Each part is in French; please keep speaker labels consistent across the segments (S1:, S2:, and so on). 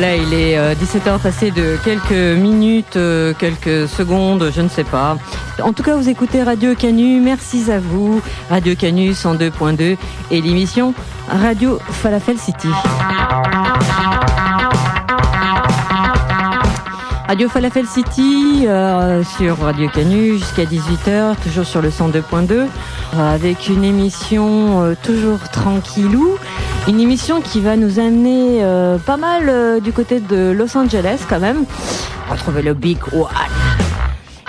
S1: Voilà, il est 17h euh, passé de quelques minutes, euh, quelques secondes, je ne sais pas. En tout cas, vous écoutez Radio Canu, merci à vous. Radio Canu 102.2 et l'émission Radio Falafel City. Radio Falafel City euh, sur Radio Canu jusqu'à 18h, toujours sur le 102.2, avec une émission toujours tranquillou. Une émission qui va nous amener euh, pas mal euh, du côté de Los Angeles quand même. Retrouver le Big One.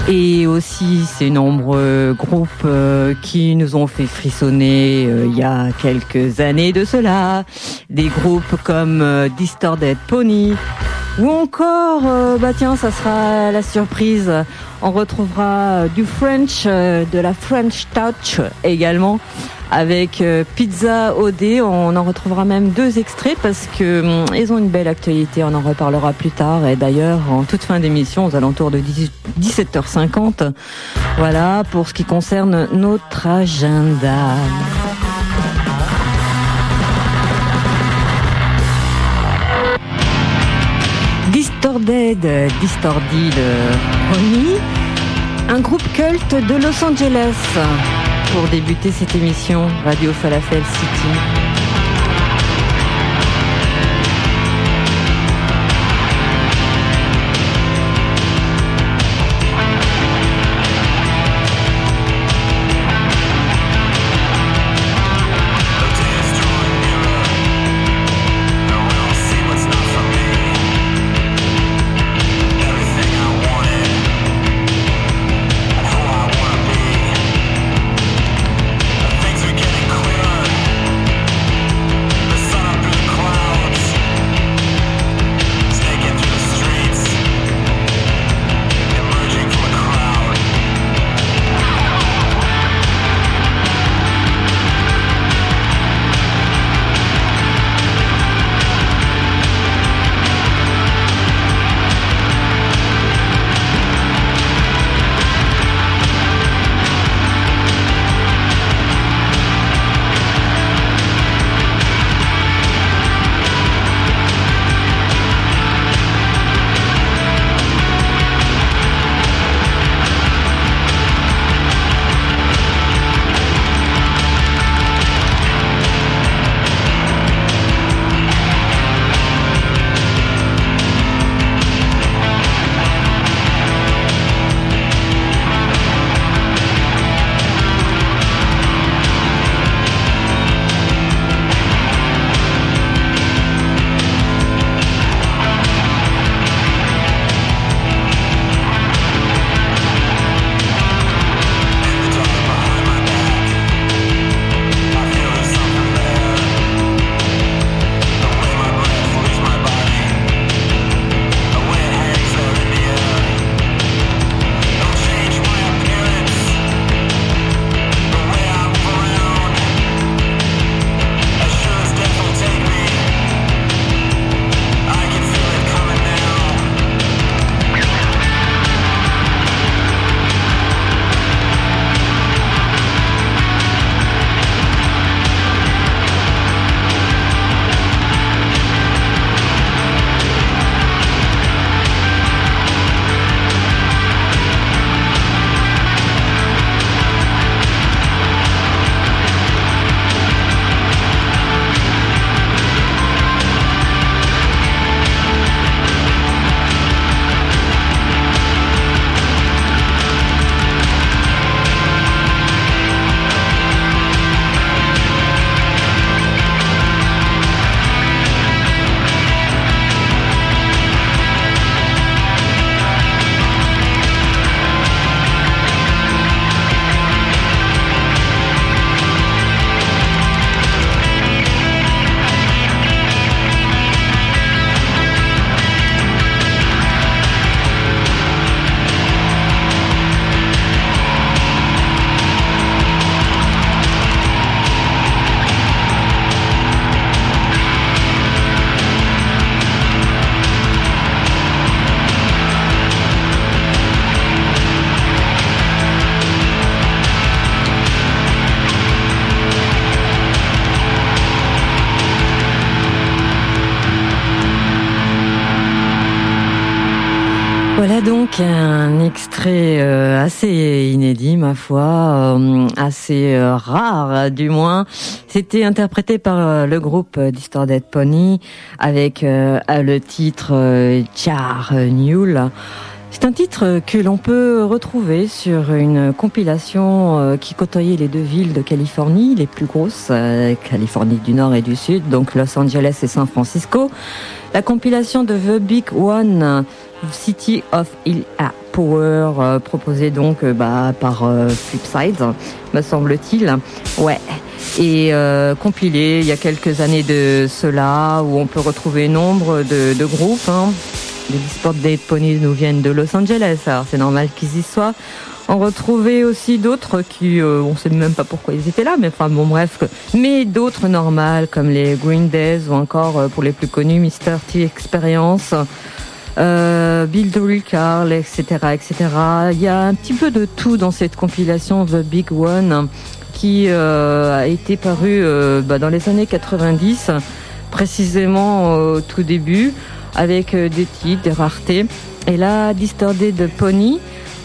S1: Et aussi ces nombreux groupes euh, qui nous ont fait frissonner il y a quelques années de cela. Des groupes comme Distorted Pony. Ou encore, bah tiens, ça sera la surprise. On retrouvera du French, de la French Touch également avec euh, Pizza OD. On en retrouvera même deux extraits parce que hum, ils ont une belle actualité. On en reparlera plus tard. Et d'ailleurs, en toute fin d'émission, aux alentours de 17h50, voilà pour ce qui concerne notre agenda. Distorted, Distorted Pony, un groupe culte de Los Angeles. Pour débuter cette émission Radio Falafel City. Euh, assez euh, rare du moins. C'était interprété par le groupe Distorted Pony avec le titre Char Newell. C'est un titre que l'on peut retrouver sur une compilation qui côtoyait les deux villes de Californie, les plus grosses, Californie du Nord et du Sud, donc Los Angeles et San Francisco. La compilation de The Big One City of Il Power, euh, proposé donc euh, bah, par euh, Flipside, me semble-t-il. Ouais. Et compilé il y a quelques années de cela, où on peut retrouver nombre de, de groupes. Hein. Les Sport Date Ponies nous viennent de Los Angeles, alors c'est normal qu'ils y soient. On retrouvait aussi d'autres qui, on sait même pas pourquoi ils étaient là, mais enfin bon bref, mais d'autres normales comme les Green Days ou encore pour les plus connus Mr. T Experience euh, Bill Carl, etc., etc. Il y a un petit peu de tout dans cette compilation The Big One qui euh, a été parue euh, bah, dans les années 90, précisément au tout début, avec euh, des titres, des raretés. Et là, Distorted Pony,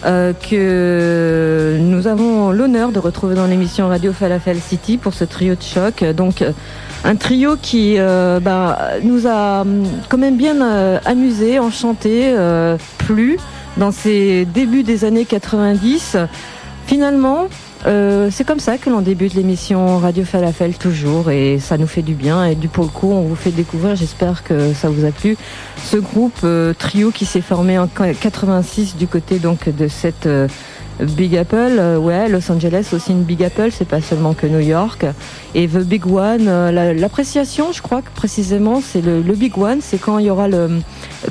S1: euh, que nous avons l'honneur de retrouver dans l'émission Radio Falafel City pour ce trio de choc. Donc un trio qui euh, bah, nous a hum, quand même bien euh, amusé, enchanté, euh, plu dans ces débuts des années 90. Finalement, c'est comme ça que l'on débute l'émission Radio Falafel toujours et ça nous fait du bien et du pour coup on vous fait découvrir, j'espère que ça vous a plu, ce groupe trio qui s'est formé en 86 du côté donc de cette Big Apple, euh, ouais, Los Angeles aussi une Big Apple, c'est pas seulement que New York. Et The Big One, euh, l'appréciation, je crois que précisément, c'est le, Big One, c'est quand il y aura le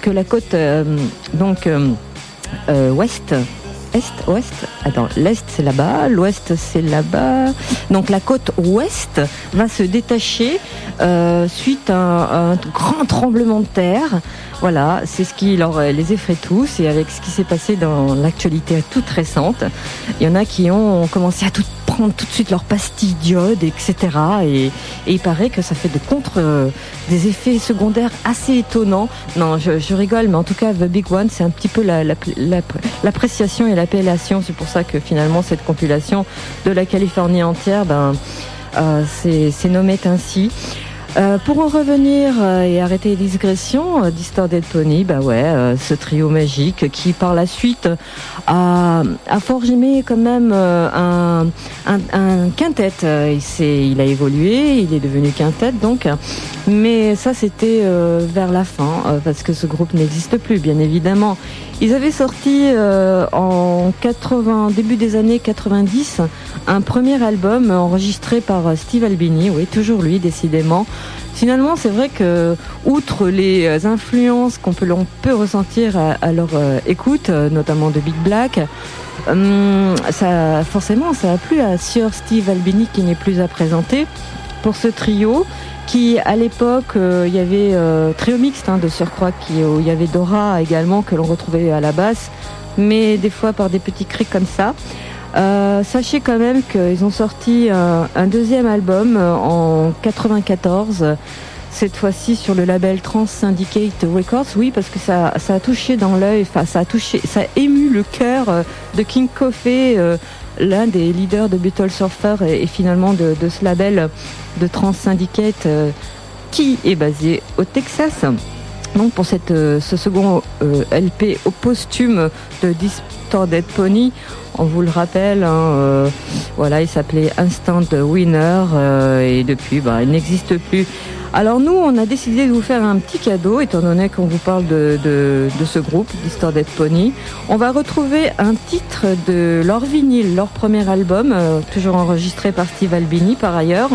S1: que la côte euh, donc ouest. Est, ouest, attends, l'est c'est là-bas, l'ouest c'est là-bas. Donc la côte ouest va se détacher suite à un grand tremblement de terre. Voilà, c'est ce qui leur euh, les effraie tous et avec ce qui s'est passé dans l'actualité toute récente, il y en a qui ont commencé à tout prendre tout de suite leur pastille d'iode, etc. Et, il paraît que ça fait de contre euh, des effets secondaires assez étonnants. Non, je, rigole, mais en tout cas, The Big One, c'est un petit peu l'appréciation et l'appellation. C'est pour ça que finalement cette compilation de la Californie entière, ben, euh, c'est nommé ainsi. Euh, pour en revenir euh, et arrêter les digressions, euh, Distorted Pony, bah ouais, ce trio magique qui par la suite a, a forgé quand même un, un, un, quintet. Il, il a évolué, il est devenu quintet donc, mais ça c'était vers la fin parce que ce groupe n'existe plus bien évidemment. Ils avaient sorti en 80, début des années 90 un premier album enregistré par Steve Albini, oui toujours lui décidément. Finalement, c'est vrai que, outre les euh, influences qu'on peut, ressentir à, leur euh, écoute, euh, notamment de Big Black, hum, ça, forcément, ça a plu à Sir Steve Albini qui n'est plus à présenter pour ce trio qui à l'époque il y avait trio mixte hein, de surcroît qui il y avait Dora également que l'on retrouvait à la basse mais des fois par des petits cris comme ça euh, sachez quand même qu'ils ont sorti un, deuxième album euh, en 94 cette fois-ci sur le label Trans Syndicate Records. Oui, parce que ça, ça a touché dans l'œil, enfin ça a touché, ça a ému le cœur euh, de King Coffey, l'un des leaders de Beetle Surfer et, finalement de, ce label de Trans Syndicate qui est basé au Texas. Donc pour cette, ce second LP au posthume de Distorted Pony, on vous le rappelle, hein, euh, voilà, il s'appelait Instant Winner euh, et depuis, bah, il n'existe plus. Alors nous, on a décidé de vous faire un petit cadeau, étant donné qu'on vous parle de, ce groupe, Distorted Pony. On va retrouver un titre de leur vinyle, leur premier album, euh, toujours enregistré par Steve Albini par ailleurs.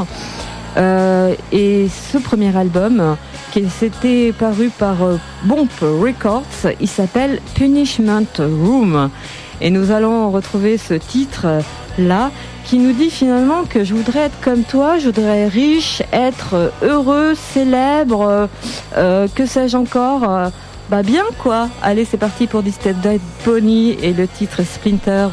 S1: et ce premier album, qui s'était paru par Bomp Records, il s'appelle Punishment Room. Et nous allons retrouver ce titre-là qui nous dit finalement que je voudrais être comme toi, je voudrais riche, être heureux, célèbre, euh, que sais-je encore. Euh, bah bien quoi. Allez, c'est parti pour Disted Dead Pony et le titre Splinter.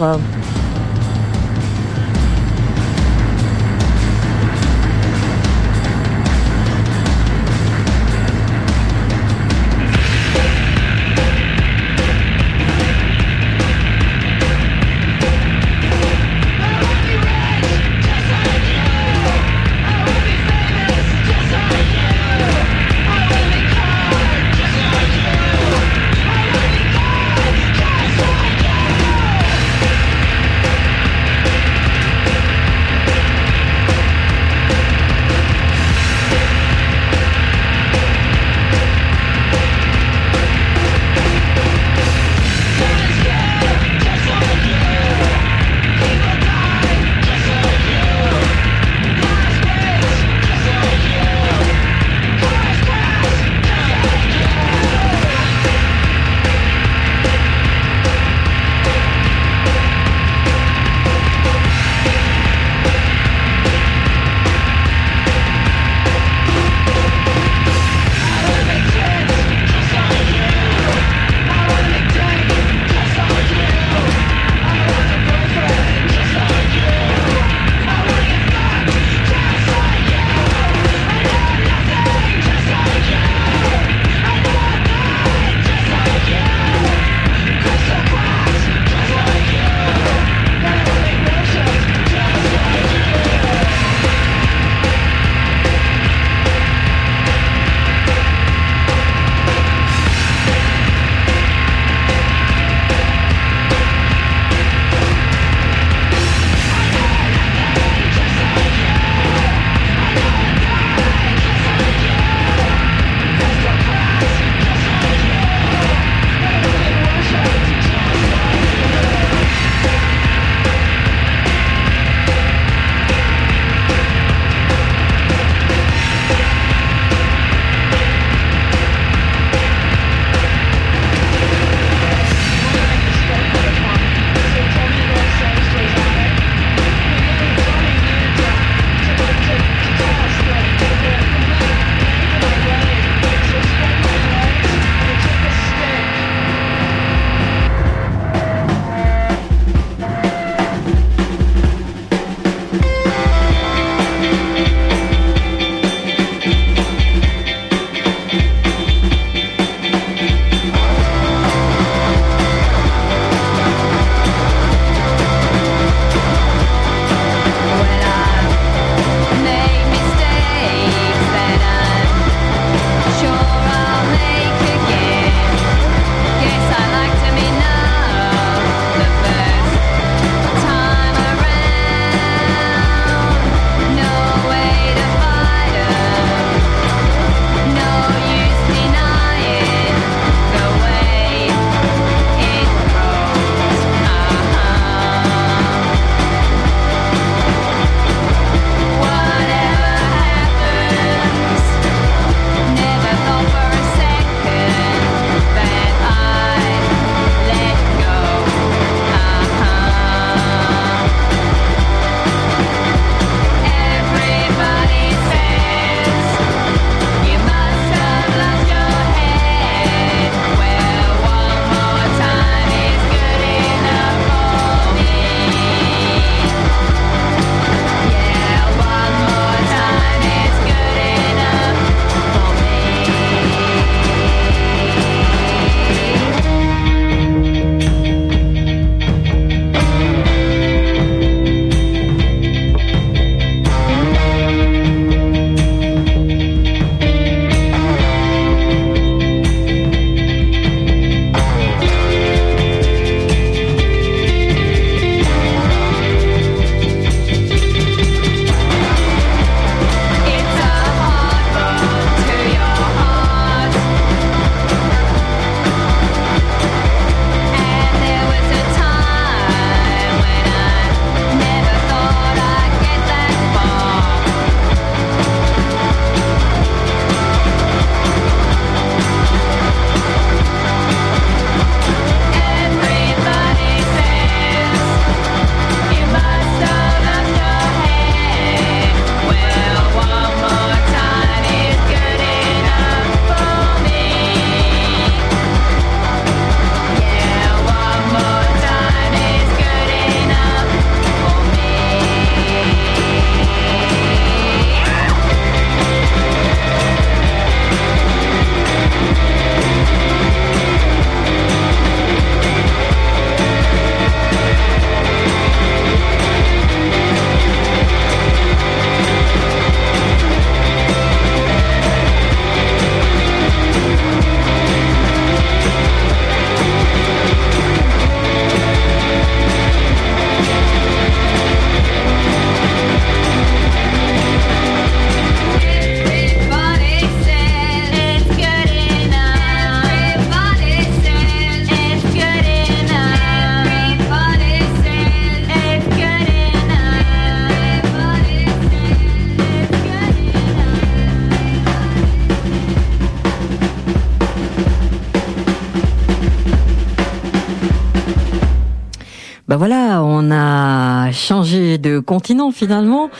S1: Continent finalement.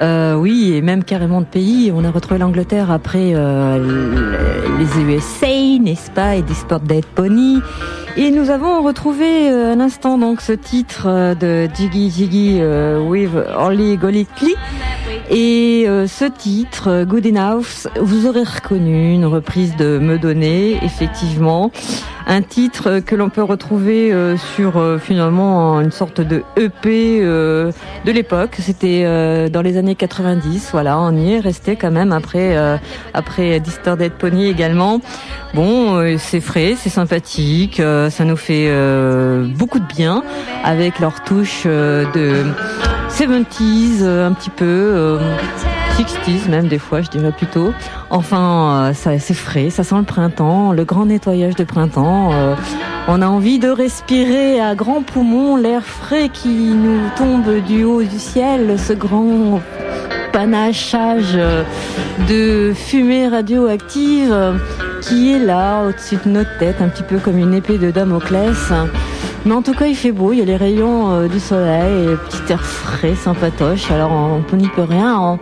S1: Euh, oui, et même carrément de pays. On a retrouvé l'Angleterre après euh, les USA, n'est-ce pas, et des Sport Dead Pony. Et nous avons retrouvé euh, un instant donc ce titre euh, de Jiggy Jiggy euh, with Orly Golightly. Et ce titre, Good Enough, vous aurez reconnu une reprise de Me Donner, effectivement. Un titre que l'on peut retrouver sur finalement une sorte de EP de l'époque. C'était dans les années 90. Voilà, on y est resté quand même après après Distorted Pony également. Bon, c'est frais, c'est sympathique ça nous fait euh, beaucoup de bien avec leur touche euh, de 70s, euh, un petit peu 60s même des fois, je dirais plutôt. Enfin, ça c'est frais, ça sent le printemps, le grand nettoyage de printemps. on a envie de respirer à grands poumons l'air frais qui nous tombe du haut du ciel, ce grand panachage de fumée radioactive qui est là au-dessus de notre tête, un petit peu comme une épée de Damoclès. Mais en tout cas, il fait beau, il y a les rayons euh, du soleil, et petit air frais, sympatoche. Alors on n'y peut rien,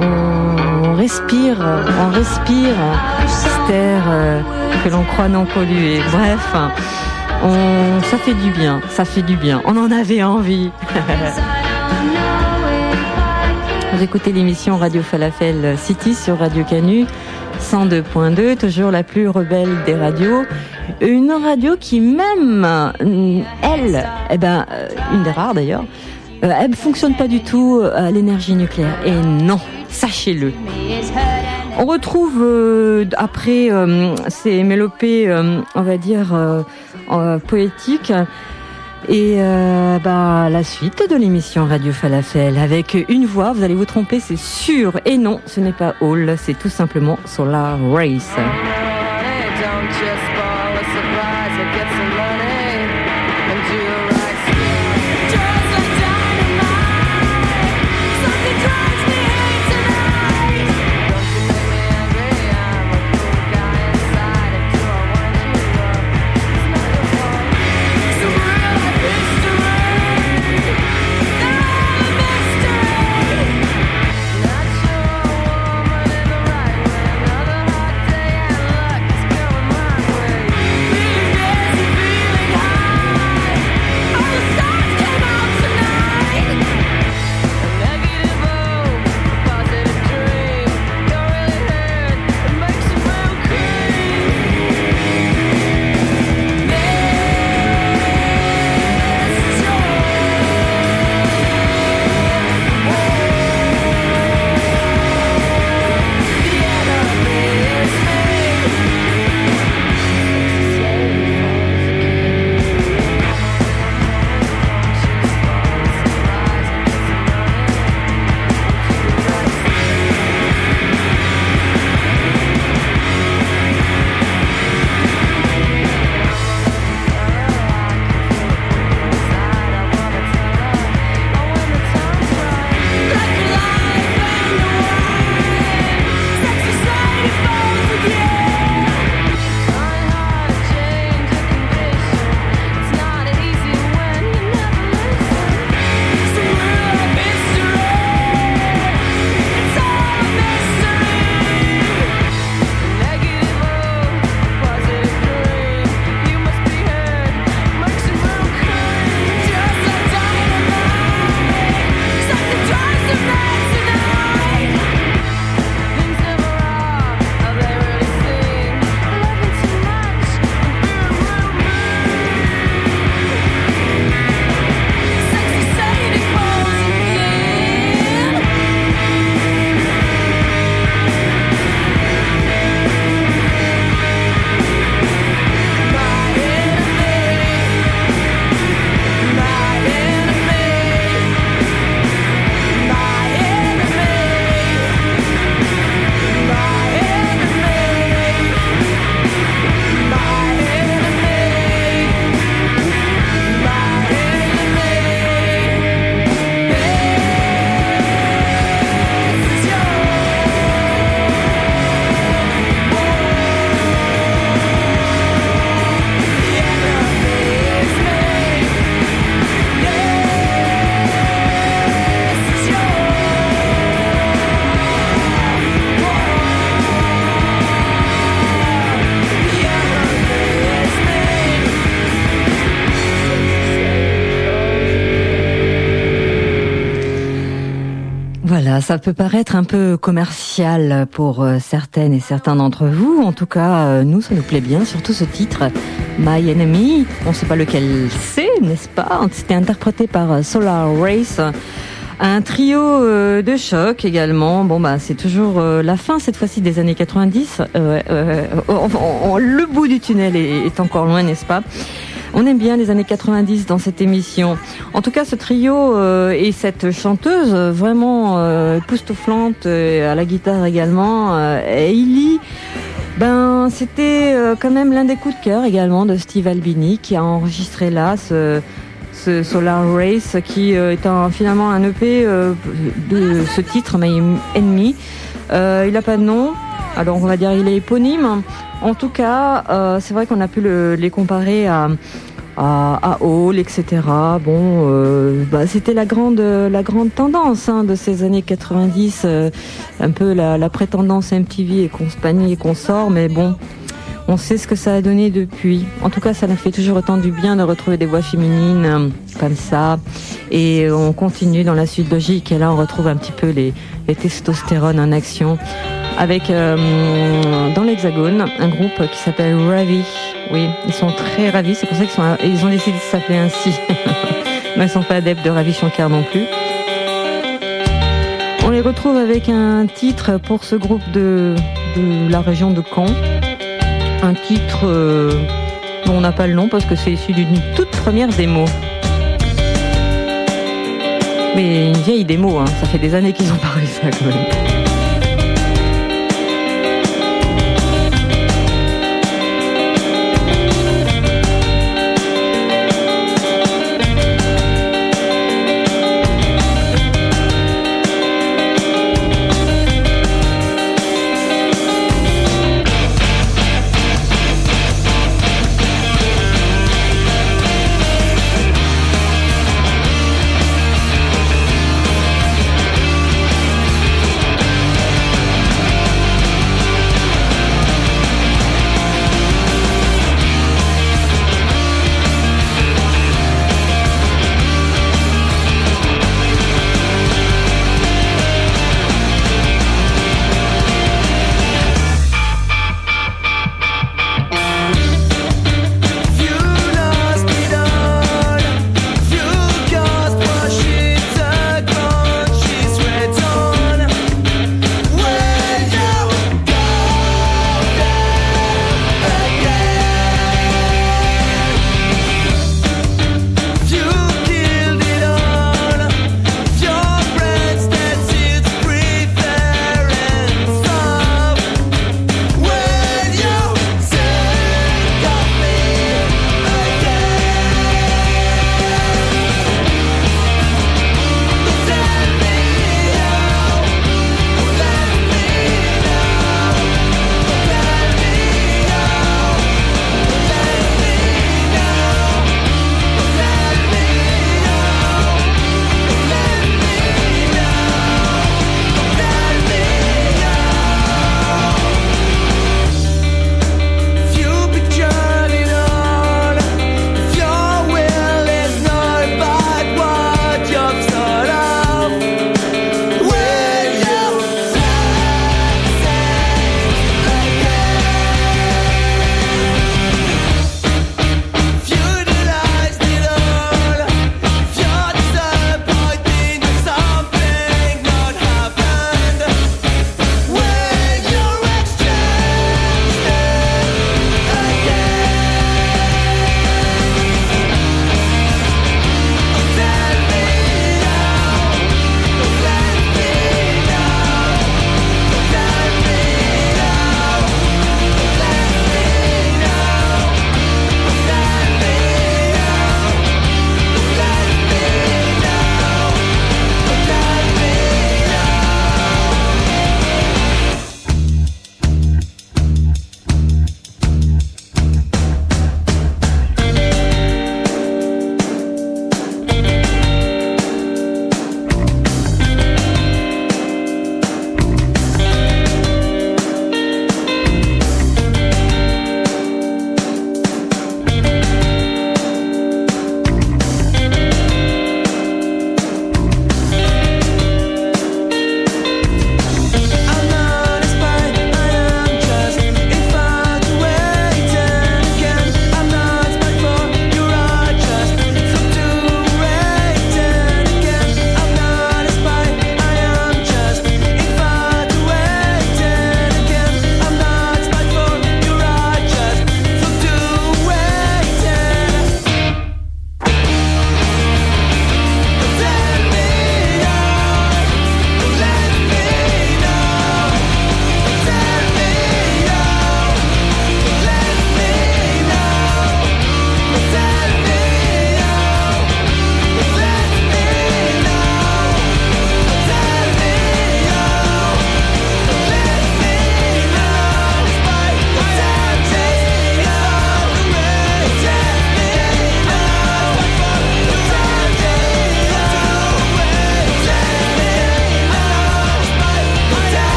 S1: on, respire, on respire cet air euh, que l'on croit non pollué. Bref, ça fait du bien, ça fait du bien. On en avait envie. Vous écoutez l'émission Radio Falafel City sur Radio Canu. 102.2, toujours la plus rebelle des radios. Une radio qui même, elle, eh ben, euh, une des rares d'ailleurs, euh, elle ne fonctionne pas du tout à l'énergie nucléaire. Et non, sachez-le. On retrouve après ces mélopées, on va dire, poétiques, et euh, bah, la suite de l'émission Radio Falafel avec une voix, vous allez vous tromper, c'est sûr. Et non, ce n'est pas Hall, c'est tout simplement Solar Race. Ça peut paraître un peu commercial pour euh, certaines et certains d'entre vous. En tout cas, euh, nous, ça nous plaît bien, surtout ce titre, My Enemy. On ne sait pas lequel c'est, n'est-ce pas? C'était interprété par euh, Solar Race. Un trio de choc également. Bon bah c'est toujours la fin cette fois-ci des années 90. le bout du tunnel est encore loin, n'est-ce pas? On aime bien les années 90 dans cette émission. En tout cas, ce trio euh, et cette chanteuse euh, vraiment euh, époustouflante à la guitare également, Hailey. Ben, c'était quand même l'un des coups de cœur également de Steve Albini qui a enregistré là ce, ce Solar Race qui est un, finalement un EP de ce titre, My Enemy. il n'a pas de nom, alors on va dire il est éponyme. En tout cas, c'est vrai qu'on a pu les comparer à à, Hall, etc. Bon, euh, bah, c'était la grande, la grande tendance hein, de ces années 90, euh, un peu la, la prétendance MTV et compagnie et consort, mais bon, on sait ce que ça a donné depuis. En tout cas, ça nous fait toujours autant du bien de retrouver des voix féminines euh, comme ça. Et on continue dans la suite logique. Et là, on retrouve un petit peu les, les testostérones en action avec dans l'Hexagone un groupe qui s'appelle Ravi. Oui, ils sont très ravis. C'est pour ça qu'ils ont décidé de s'appeler ainsi. Mais ils sont pas adeptes de Ravi Shankar non plus. On les retrouve avec un titre pour ce groupe de, de la région de Caen. Un titre euh, dont on n'a pas le nom parce que c'est issu d'une toute première démo. Mais une vieille démo, hein. ça fait des années qu'ils ont parlé ça quand même.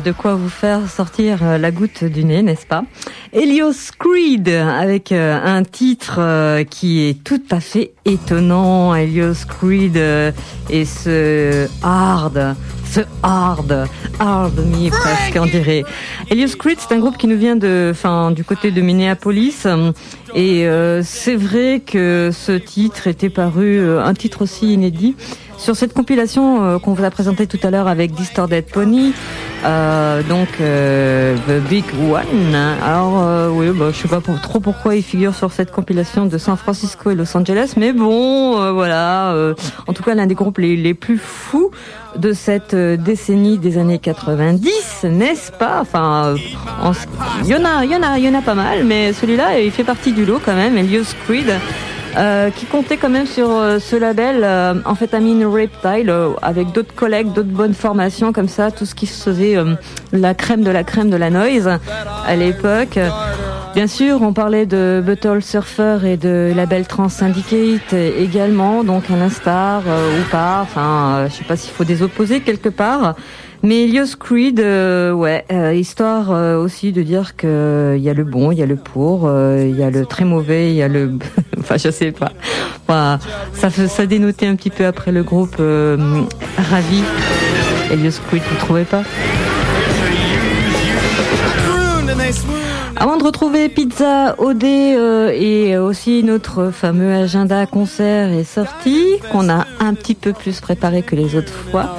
S1: De quoi vous faire sortir la goutte du nez, n'est-ce pas? Helios Creed avec un titre qui est tout à fait étonnant. Helios Creed et ce hard ce hard, hard me presque on dirait. Helios Creed, c'est un groupe qui nous vient de, enfin, du côté de Minneapolis. Et c'est vrai que ce titre était paru, un titre aussi inédit, sur cette compilation euh, qu'on vous a présentée tout à l'heure avec Distorted Pony, euh, donc euh, The Big One. Alors euh, oui, bah, je sais pas trop pourquoi il figure sur cette compilation de San Francisco et Los Angeles, mais bon, voilà. en tout cas, l'un des groupes les, plus fous de cette décennie des années 90, n'est-ce pas Enfin, il y en a, y en a, y en a pas mal, mais celui-là, il fait partie du lot quand même. Elios Creed. Euh, qui comptait quand même sur euh, ce label euh, Amphetamine Reptile euh, avec d'autres collègues, d'autres bonnes formations comme ça, tout ce qui faisait la crème de la crème de la noise à l'époque. Bien sûr, on parlait de Buttle Surfer et de label Trans Syndicate également, donc à l'instar ou pas, enfin, je sais pas s'il faut des opposés quelque part. Mais Elios Creed, euh, ouais, euh, histoire euh, aussi de dire que il y a le bon, il y a le pour, il y a le très mauvais, il y a le, enfin je sais pas. Enfin, ça ça dénotait un petit peu après le groupe Ravi. Elios Creed, vous trouvez pas? Avant de retrouver Pizza OD euh, et aussi notre fameux agenda concert et sortie qu'on a un petit peu plus préparé que les autres fois,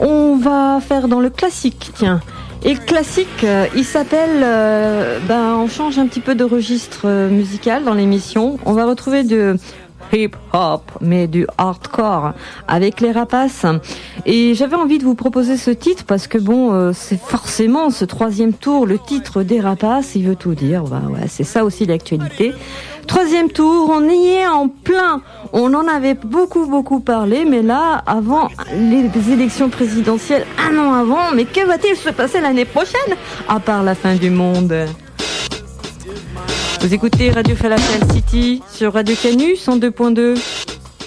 S1: on va faire dans le classique, tiens. Et le classique, euh, il s'appelle, euh, ben, on change un petit peu de registre musical dans l'émission. On va retrouver de hip-hop, mais du hardcore avec les rapaces. Et j'avais envie de vous proposer ce titre parce que bon, euh, c'est forcément ce troisième tour, le titre des rapaces, il veut tout dire. Bah ouais, c'est ça aussi l'actualité. Troisième tour, on y est en plein. On en avait beaucoup beaucoup parlé, mais là, avant les élections présidentielles, un an avant, mais que va-t-il se passer l'année prochaine À part la fin du monde? Vous écoutez Radio Falafel City sur Radio Canu 102.2.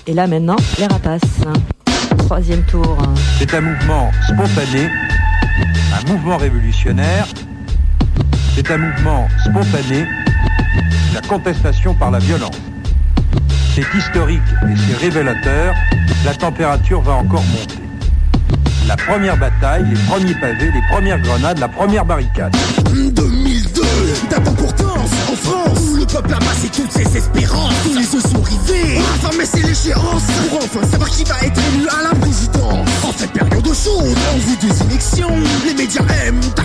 S1: Et là maintenant, les rapaces. Troisième tour.
S2: C'est un mouvement spontané, un mouvement révolutionnaire. C'est un mouvement spontané, la contestation par la violence. C'est historique et c'est révélateur. La température va encore monter. La première bataille, les premiers pavés, les premières grenades, la première barricade.
S3: 2002, date d'importance en France où le peuple a massé toutes ses espérances. Tous les yeux sont rivés. Enfin, mais c'est l'échéance pour enfin savoir qui va être élu à la présidence. En cette période chaude, en vue des élections, les médias aiment à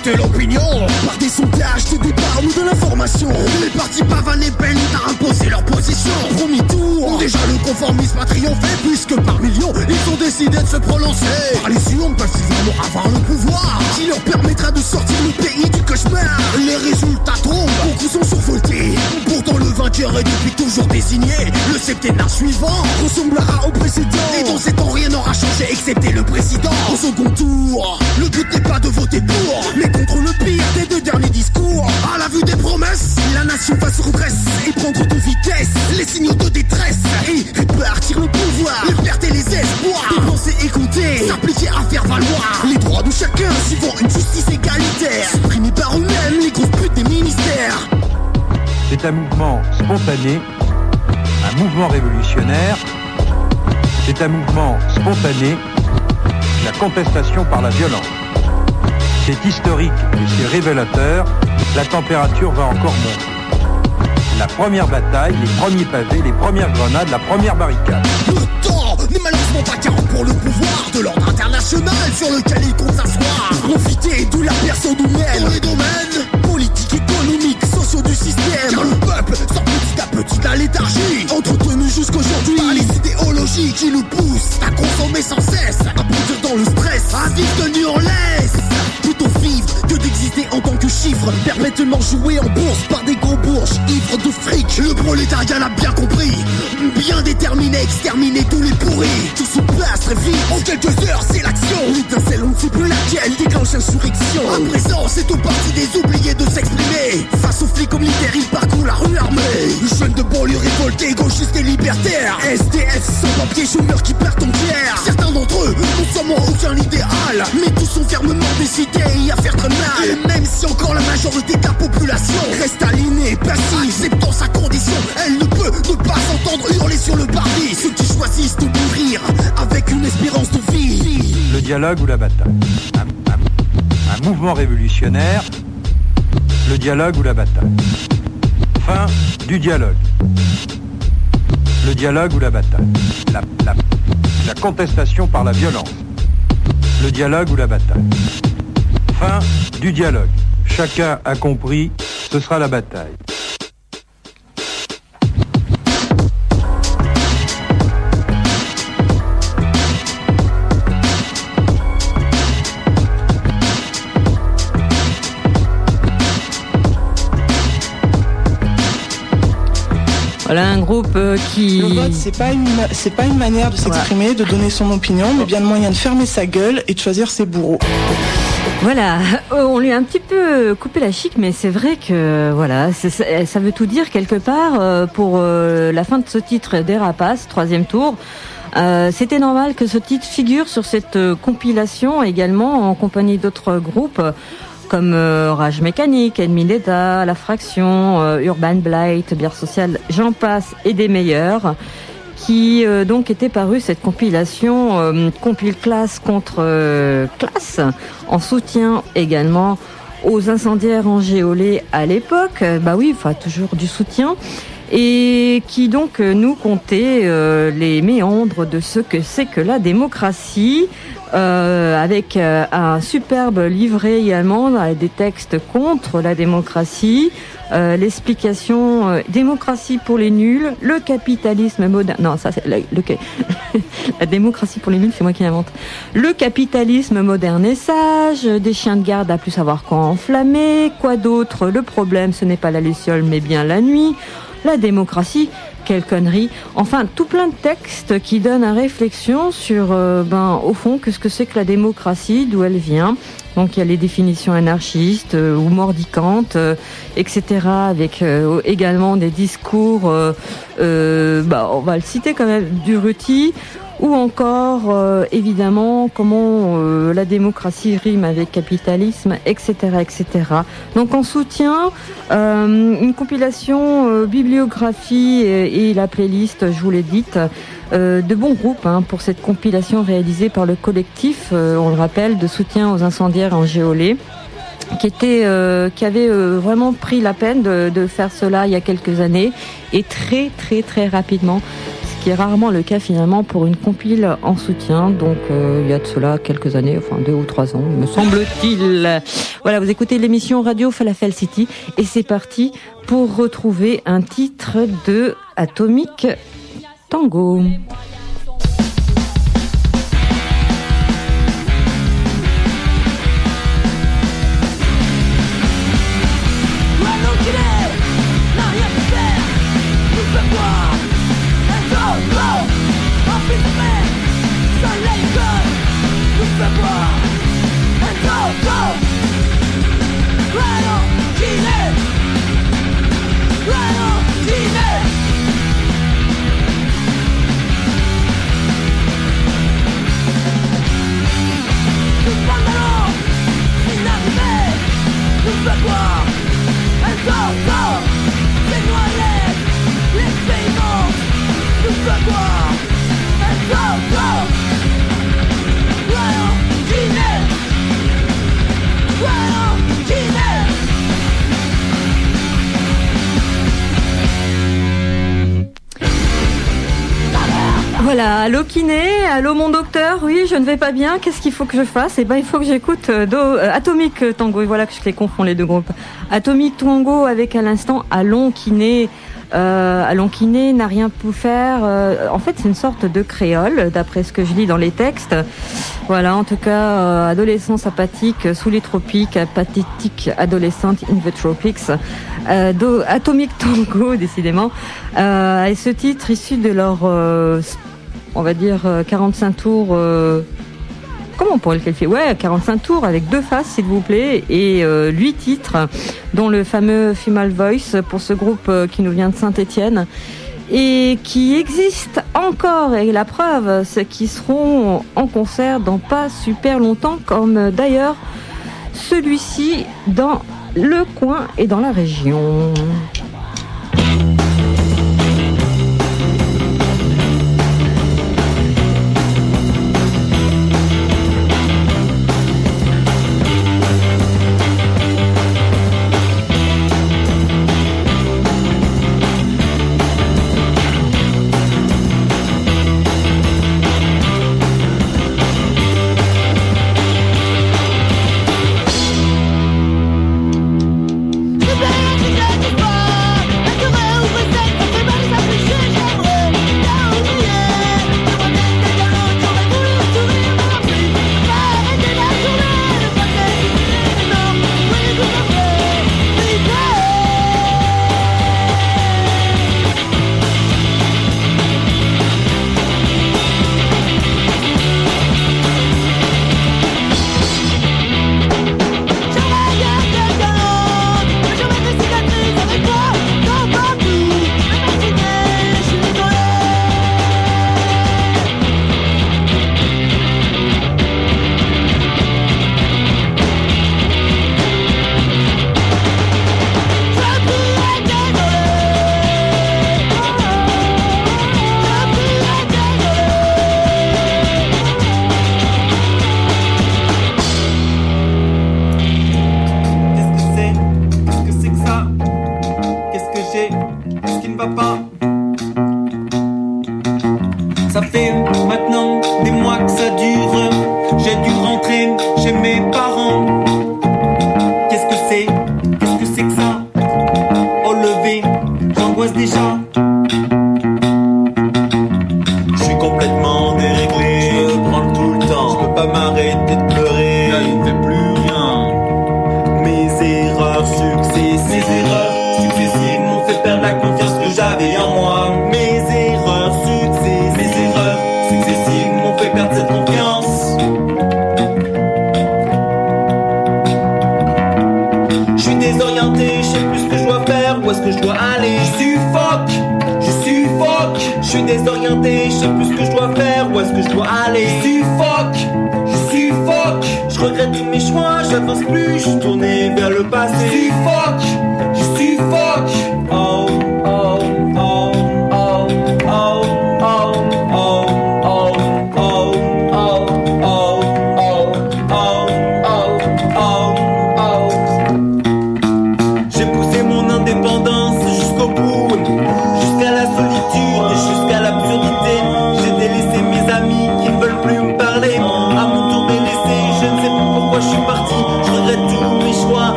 S3: exciter l'opinion par des sondages, des débats ou de l'information. Les partis pavent les peines à imposer leur position. Premier tour, déjà le conformisme a triomphé puisque par millions ils ont décidé de se prononcer. Par les urnes peuvent vraiment avoir le pouvoir qui leur permettra de sortir le pays du cauchemar. Les résultats tombent, beaucoup sont survoltés. Pourtant le vainqueur est depuis toujours désigné. Le septennat suivant ressemblera au précédent. Et dans ces temps rien n'aura changé excepté le président. Au second tour, le but n'est pas de voter pour, mais contre le pire des deux derniers discours. À la vue des promesses, la nation va se redresse et prendre de vitesse les signaux de détresse et répartir le pouvoir, et les espoirs. Dépenser et compter, s'appliquer à faire valoir les droits de chacun suivant une justice égalitaire. Supprimés par eux-mêmes les grosses putes des ministères.
S2: C'est un mouvement spontané, un mouvement révolutionnaire. C'est un mouvement spontané, la contestation par la violence. C'est historique et c'est révélateur. La température va encore monter. La première bataille, les premiers pavés, les premières grenades, la première barricade.
S3: Le temps n'est malheureusement pas garant pour le pouvoir de l'ordre international sur lequel il compte s'asseoir. Profiter d'où la personne humaine dans les domaines politiques, économiques, sociaux du système. Car le peuple sort petit à petit la léthargie, entretenu jusqu'aujourd'hui par les idéologies qui nous poussent à consommer sans cesse, à produire dans le stress, à vivre de en laisse. Chiffre, perpétuellement joué en bourse par des gros bourges ivres de fric. Le prolétariat l'a bien compris, bien déterminé, exterminer tous les pourris. Tout se passe très vite, en quelques heures c'est l'action. L'étincelle, on ne sait plus laquelle déclenche l'insurrection. À présent, c'est au parti des oubliés de s'exprimer. Face aux flics militaires, ils parcourent la rue armée. Jeunes de banlieue révoltés, gauchistes et libertaires. SDF sans papier, chômeurs qui perdent en pierre. Certains d'entre eux n'ont sûrement aucun idéal, mais tous sont fermement et à faire très mal. Et même si encore la majorité de la population reste alignée, passive, acceptant sa condition, elle ne peut ne pas s'entendre hurler sur le parvis. Ceux qui choisissent de mourir avec une espérance de vie.
S2: Le dialogue ou la bataille un, un- un mouvement révolutionnaire, le dialogue ou la bataille Fin du dialogue. Le dialogue ou la bataille la, la- la contestation par la violence. Le dialogue ou la bataille Fin du dialogue. Chacun a compris, ce sera la bataille.
S1: Voilà un groupe euh, qui.
S4: Le vote, c'est pas une, c'est pas une manière de s'exprimer, de donner son opinion, mais bien le moyen de fermer sa gueule et de choisir ses bourreaux.
S1: Voilà, Euh, on lui a un petit peu coupé la chic, mais c'est vrai que voilà, c'est- ça veut tout dire quelque part euh, pour euh, la fin de ce titre des Rapaces, troisième tour. C'était normal que ce titre figure sur cette compilation également en compagnie d'autres groupes comme Rage Mécanique, Ennemi d'État, La Fraction, Urban Blight, Bière Sociale, j'en passe et des meilleurs qui euh, donc était paru cette compilation euh, compile classe contre euh, classe en soutien également aux incendiaires en géolé à l'époque. Bah oui enfin toujours du soutien et qui donc euh, nous comptait euh, les méandres de ce que c'est que la démocratie euh, avec euh, un superbe livret également avec des textes contre la démocratie euh, l'explication euh, démocratie pour les nuls, le capitalisme moderne. Non, ça c'est la, le, la démocratie pour les nuls, c'est moi qui l'invente. Le capitalisme moderne et sage, des chiens de garde à plus savoir quand enflammer, quoi d'autre? Le problème, ce n'est pas la luciole, mais bien la nuit. La démocratie, quelle connerie. Enfin, tout plein de textes qui donnent à réflexion sur, euh, ben, au fond, qu'est-ce que c'est que la démocratie, d'où elle vient. Donc, il y a les définitions anarchistes euh, ou mordicantes, euh, etc., avec également des discours, bah, on va le citer quand même, Durruti, ou encore, euh, évidemment, comment euh, la démocratie rime avec capitalisme, etc., etc. Donc, en soutien, euh, une compilation euh, bibliographie et, et la playlist, je vous l'ai dite, euh, de bons groupes hein, pour cette compilation réalisée par le collectif, euh, on le rappelle, de soutien aux incendiaires en géolé qui était euh, qui avait euh, vraiment pris la peine de, de faire cela il y a quelques années et très très très rapidement qui est rarement le cas finalement pour une compile en soutien. Donc euh, il y a de cela quelques années enfin deux ou trois ans me semble-t-il. Voilà vous écoutez l'émission radio Falafel City et c'est parti pour retrouver un titre de Atomic Tango Voilà, allô kiné, allô mon docteur, oui, je ne vais pas bien, qu'est-ce qu'il faut que je fasse? Eh ben, il faut que j'écoute euh, euh, Atomic Tango, et voilà que je les confonds les deux groupes. Atomic Tango avec à l'instant Allons kiné. Euh, Allons kiné n'a rien pu faire. euh, en fait, c'est une sorte de créole, d'après ce que je lis dans les textes. Voilà, en tout cas, euh, adolescence apathique euh, sous les tropiques, pathétique adolescente in the tropics. Euh, do- Atomic Tango, décidément. Euh, et ce titre issu de leur, euh, on va dire, euh, 45 tours. Comment on pourrait le qualifier? Ouais, 45 tours avec deux faces, s'il vous plaît, et euh, 8 titres, dont le fameux Female Voice pour ce groupe euh, qui nous vient de Saint-Étienne et qui existe encore. Et la preuve, c'est qu'ils seront en concert dans pas super longtemps, comme euh, d'ailleurs
S5: celui-ci dans le coin et dans la région.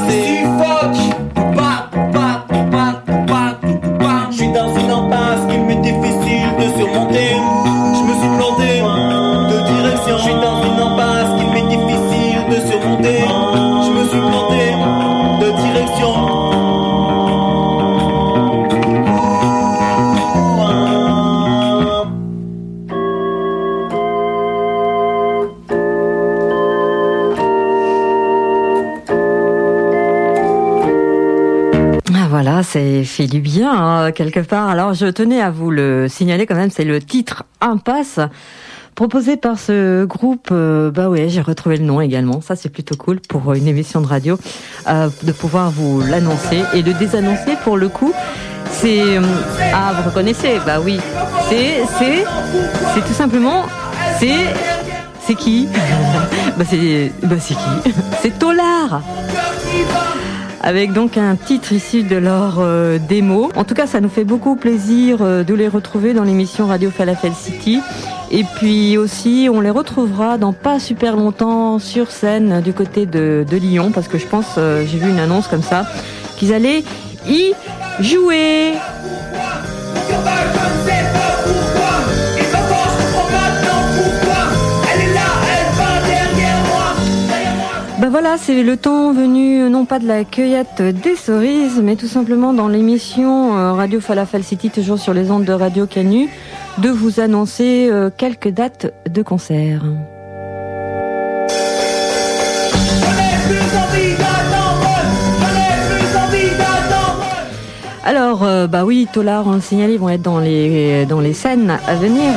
S5: Fait bien hein, quelque part. Alors je tenais à vous le signaler quand même, c'est le titre Impasse proposé par ce groupe. Euh, bah ouais, j'ai retrouvé le nom également. Ça c'est plutôt cool pour une émission de radio euh, de pouvoir vous l'annoncer et de désannoncer pour le coup. C'est euh, ah vous reconnaissez? Bah oui, c'est c'est c'est tout simplement c'est c'est qui? Bah c'est bah c'est qui? C'est Tolar avec donc un titre issu de leur euh, démo. En tout cas, ça nous fait beaucoup plaisir euh, de les retrouver dans l'émission Radio Falafel City. Et puis aussi, on les retrouvera dans pas super longtemps sur scène du côté de, Lyon, parce que je pense, euh, j'ai vu une annonce comme ça, qu'ils allaient y jouer.
S1: Là, c'est le temps venu, non pas de la cueillette des cerises, mais tout simplement dans l'émission euh, Radio Falafel City, toujours sur les ondes de Radio Canu, de vous annoncer euh, quelques dates de concert. Alors, euh, bah oui, Tolar, on le vont être dans les scènes à venir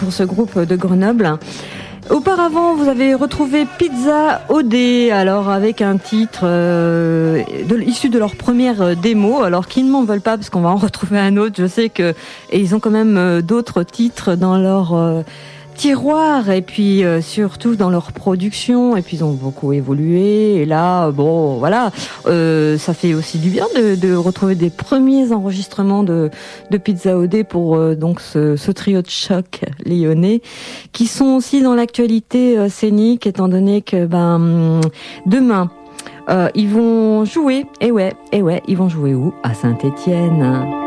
S1: pour ce groupe de Grenoble. Auparavant, vous avez retrouvé Pizza OD, alors avec un titre euh, issu de leur première euh, démo, alors qu'ils ne m'en veulent pas parce qu'on va en retrouver un autre. Je sais que et ils ont quand même euh, d'autres titres dans leur tiroir et puis euh, surtout dans leur production et puis ils ont beaucoup évolué et là bon voilà. Euh, ça fait aussi du bien de, de, retrouver des premiers enregistrements de, de Pizza OD pour euh, donc ce, ce, trio de choc lyonnais qui sont aussi dans l'actualité euh, scénique étant donné que ben demain ils vont jouer et ouais et ouais ils vont jouer où? À Saint-Étienne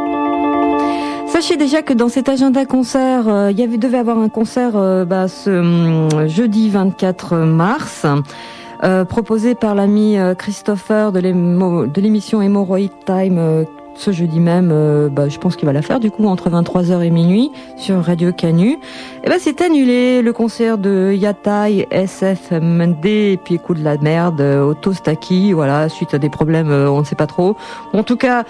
S1: Sachez déjà que dans cet agenda concert, euh, il y avait devait avoir un concert euh, bah, ce hum, jeudi 24 mars. Euh, proposé par l'ami Christopher de l'émission Hemorrhoid Time ce jeudi même, bah, je pense qu'il va la faire du coup entre 23h et minuit sur Radio Canu. Et eh ben c'est annulé le concert de Yatai, SFMD et puis écoute de la merde, Autostaki, voilà, suite à des problèmes, on ne sait pas trop. En tout cas,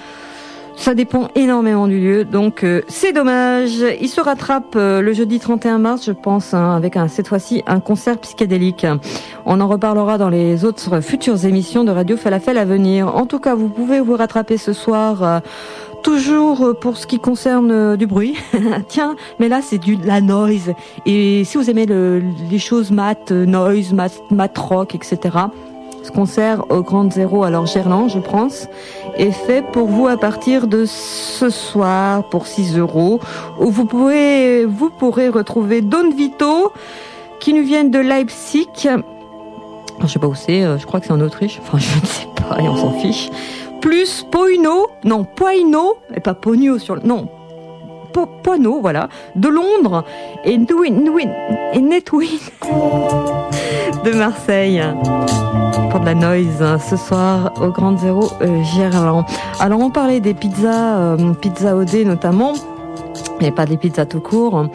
S1: ça dépend énormément du lieu, donc euh, c'est dommage. Il se rattrape euh, le jeudi 31 mars, je pense, hein, avec un, cette fois-ci un concert psychédélique. On en reparlera dans les autres futures émissions de Radio Falafel à venir. En tout cas, vous pouvez vous rattraper ce soir. Euh, toujours pour ce qui concerne du bruit. Tiens, mais là c'est du la noise. Et si vous aimez le, les choses mat, noise, mat, mat rock, etc. Ce concert au Grand Zéro, alors Gerland, je pense, est fait pour vous à partir de ce soir pour 6 euros. Où vous pouvez, vous pourrez retrouver Don Vito, qui nous viennent de Leipzig. Je sais pas où c'est, euh, je crois que c'est en Autriche. Enfin, je ne sais pas, et on s'en fiche. Plus Poino, non, Poino, et pas Pogno sur le, non, Poino, voilà, de Londres, et Netwin de Marseille pour de la noise ce soir au Grand Zéro euh. Alors on parlait des pizzas, euh, pizza OD notamment, et pas des pizzas tout court.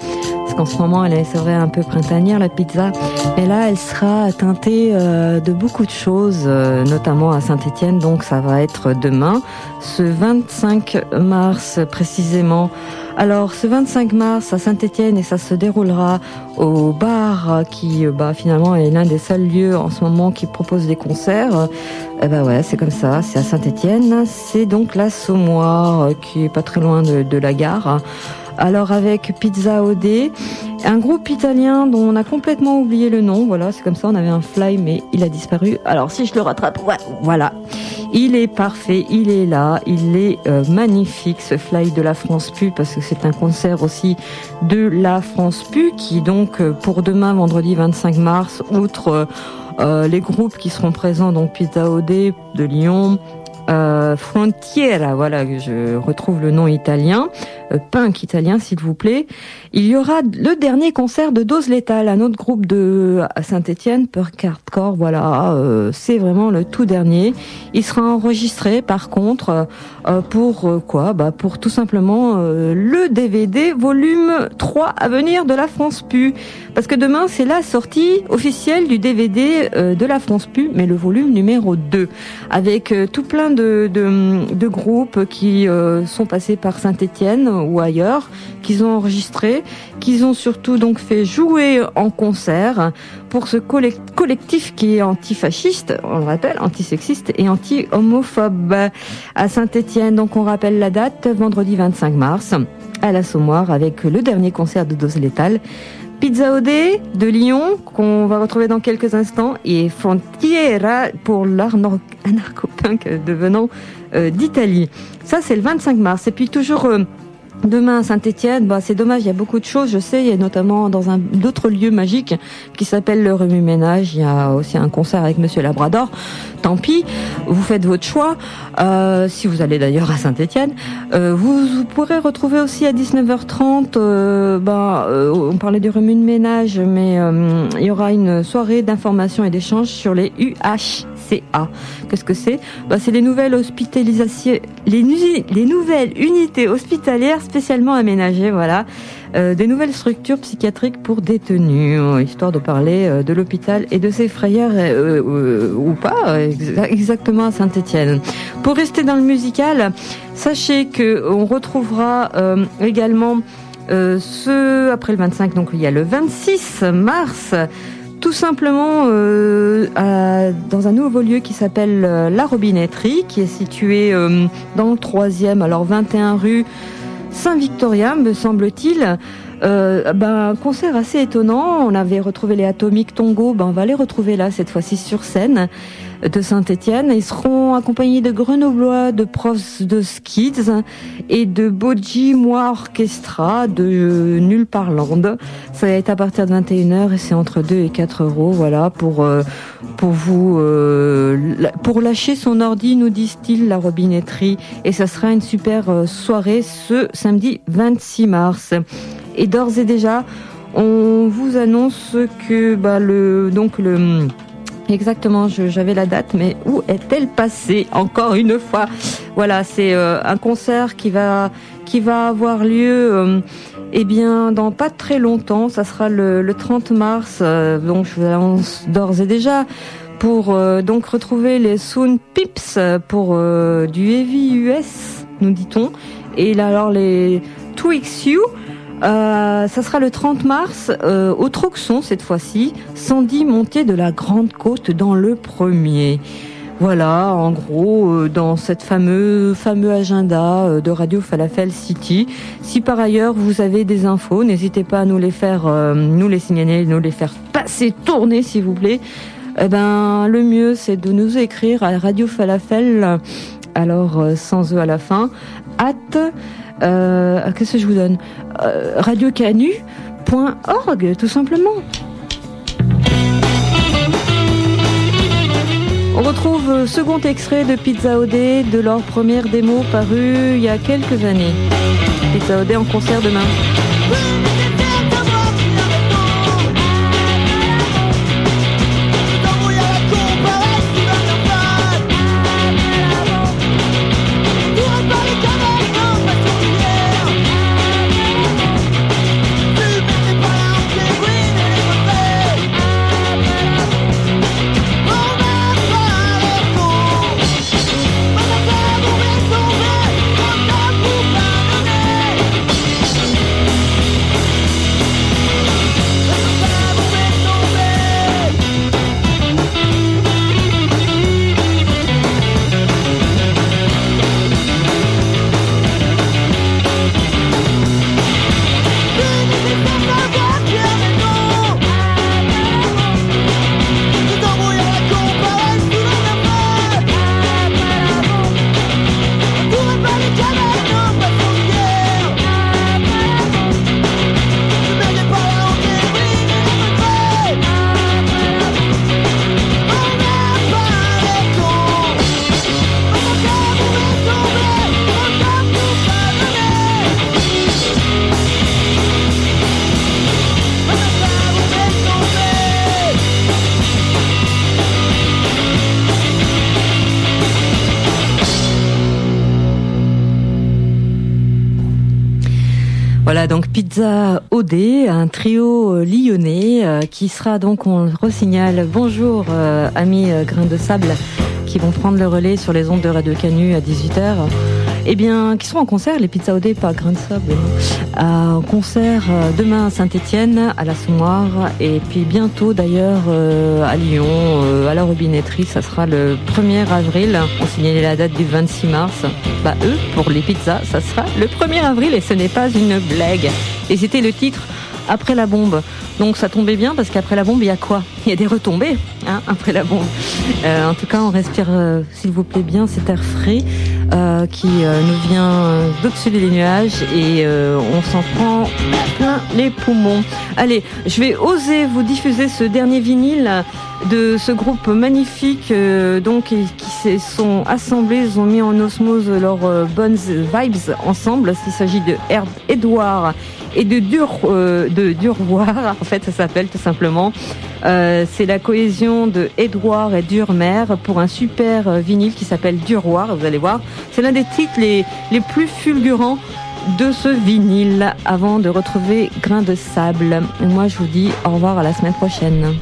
S1: Qu'en ce moment, elle est, c'est vrai, un peu printanière, la pizza. Mais là, elle sera teintée euh, de beaucoup de choses, euh, notamment à Saint-Étienne. Donc, ça va être demain, ce 25 mars précisément. Alors, ce 25 mars à Saint-Étienne, et ça se déroulera au bar qui, euh, bah, finalement, est l'un des seuls lieux en ce moment qui propose des concerts. Eh ben ouais, c'est comme ça, c'est à Saint-Étienne. C'est donc la Saumoire, qui est pas très loin de la gare. Alors avec Pizza OD, un groupe italien dont on a complètement oublié le nom. Voilà, c'est comme ça, on avait un fly mais il a disparu. Alors si je le rattrape, voilà. Il est parfait, il est là, il est euh, magnifique ce fly de la France Pu parce que c'est un concert aussi de la France Pu qui donc euh, pour demain vendredi 25 mars, outre euh, les groupes qui seront présents donc Pizza OD de Lyon, euh, Frontiera, voilà, je retrouve le nom italien, euh, punk italien s'il vous plaît. Il y aura le dernier concert de Dose Létale, un autre groupe de Saint-Étienne, Punk Hardcore, voilà, euh, c'est vraiment le tout dernier. Il sera enregistré par contre pour euh, quoi Bah pour tout simplement le DVD volume 3 à venir de la France Pu, parce que demain c'est la sortie officielle du DVD de la France Pu, mais le volume numéro 2, avec tout plein de, de, de groupes qui sont passés par Saint-Étienne ou ailleurs, qu'ils ont enregistré, qu'ils ont surtout donc fait jouer en concert pour ce collectif qui est antifasciste, on le rappelle, antisexiste et anti-homophobe à Saint-Étienne. Donc on rappelle la date, vendredi 25 mars, à la Sommoire, avec le dernier concert de Dose Létale. Pizza OD de Lyon, qu'on va retrouver dans quelques instants, et Frontiera pour l'anarcho-punk devenant euh, d'Italie. Ça, c'est le 25 mars. Et puis toujours... Euh, Demain à Saint-Étienne, bah, c'est dommage, il y a beaucoup de choses, je sais, il y a notamment dans un d'autres lieux magiques qui s'appelle le Remue-Ménage, il y a aussi un concert avec Monsieur Labrador. Tant pis, vous faites votre choix. Euh, si vous allez d'ailleurs à Saint-Étienne, euh, vous, vous, pourrez retrouver aussi à 19h30. Euh, bah, on parlait du Remue-Ménage, mais euh, il y aura une soirée d'information et d'échange sur les UH Qu'est-ce que c'est? Bah, C'est les nouvelles hospitalisations, les, les, nouvelles unités hospitalières spécialement aménagées, voilà, euh, des nouvelles structures psychiatriques pour détenus, euh, histoire de parler euh, de l'hôpital et de ses frayeurs euh, euh, ou pas exactement à Saint-Étienne. Pour rester dans le musical, sachez que on retrouvera également ce après le 25, donc il y a le 26 mars tout simplement euh, à, dans un nouveau lieu qui s'appelle La Robinetterie, qui est situé euh, dans le troisième, alors 21 rue Saint-Victorien, me semble-t-il. Euh, ben, un concert assez étonnant. On avait retrouvé les Atomiques Tongo. Ben, on va les retrouver là, cette fois-ci sur scène de Saint-Étienne. Ils seront accompagnés de Grenoblois, de profs de Skids et de Boji Moi Orchestra de Nulle Parlande. Ça va être à partir de 21h et c'est entre 2 et 4 euros, voilà, pour, euh, pour vous, euh, pour lâcher son ordi, nous disent-ils, la robinetterie. Et ça sera une super euh, soirée ce samedi 26 mars. Et d'ores et déjà, on vous annonce que bah, le donc le Exactement, j'avais la date, mais où est-elle passée Encore une fois, voilà, c'est euh, un concert qui va qui va avoir lieu, euh, eh bien, dans pas très longtemps. Ça sera le, le 30 mars. Euh, donc, je vous annonce d'ores et déjà pour euh, donc retrouver les Soon Pips pour euh, du Heavy US, nous dit-on. Et alors les 2XU euh, ça sera le 30 mars euh, au Troxon cette fois-ci, 110 montées de la Grande Côte dans le premier. Voilà, en gros, euh, dans cette fameux fameux agenda euh, de Radio Falafel City. Si par ailleurs vous avez des infos, n'hésitez pas à nous les faire, nous les signaler, nous les faire passer, tourner, s'il vous plaît. Eh ben, le mieux, c'est de nous écrire à Radio Falafel, alors sans e à la fin, at euh, qu'est-ce que je vous donne euh, radiocanu.org tout simplement. On retrouve euh, second extrait de Pizza OD de leur première démo parue il y a quelques années. Pizza OD en concert demain. Un trio euh, lyonnais euh, qui sera donc, on le bonjour euh, amis grains de sable qui vont prendre le relais sur les ondes de Radio Canu à 18h. Eh bien, qui seront en concert, les Pizza OD, pas grains de sable, non. en concert demain à Saint-Etienne, à la Sommoire, et puis bientôt d'ailleurs à Lyon, à la robinetterie, ça sera le 1er avril. On signalait la date du 26 mars. Bah eux, pour les pizzas, ça sera le 1er avril et ce n'est pas une blague. Et c'était le titre après la bombe. Donc ça tombait bien parce qu'après la bombe, il y a quoi? Il y a des retombées hein, après la bombe. Euh, en tout cas, on respire, euh, s'il vous plaît bien, cet air frais. qui nous vient d'au-dessus des nuages et on s'en prend plein les poumons. Allez, je vais oser vous diffuser ce dernier vinyle de ce groupe magnifique donc qui se sont assemblés, ils ont mis en osmose leurs bonnes vibes ensemble. Il s'agit de Herb Edouard et de dur euh, de Durvoir en fait ça s'appelle tout simplement. Euh, c'est la cohésion de Edouard et Durmer pour un super euh, vinyle qui s'appelle Duroir vous allez voir. C'est l'un des titres les, les plus fulgurants de ce vinyle avant de retrouver Grain de sable. Moi je vous dis au revoir à la semaine prochaine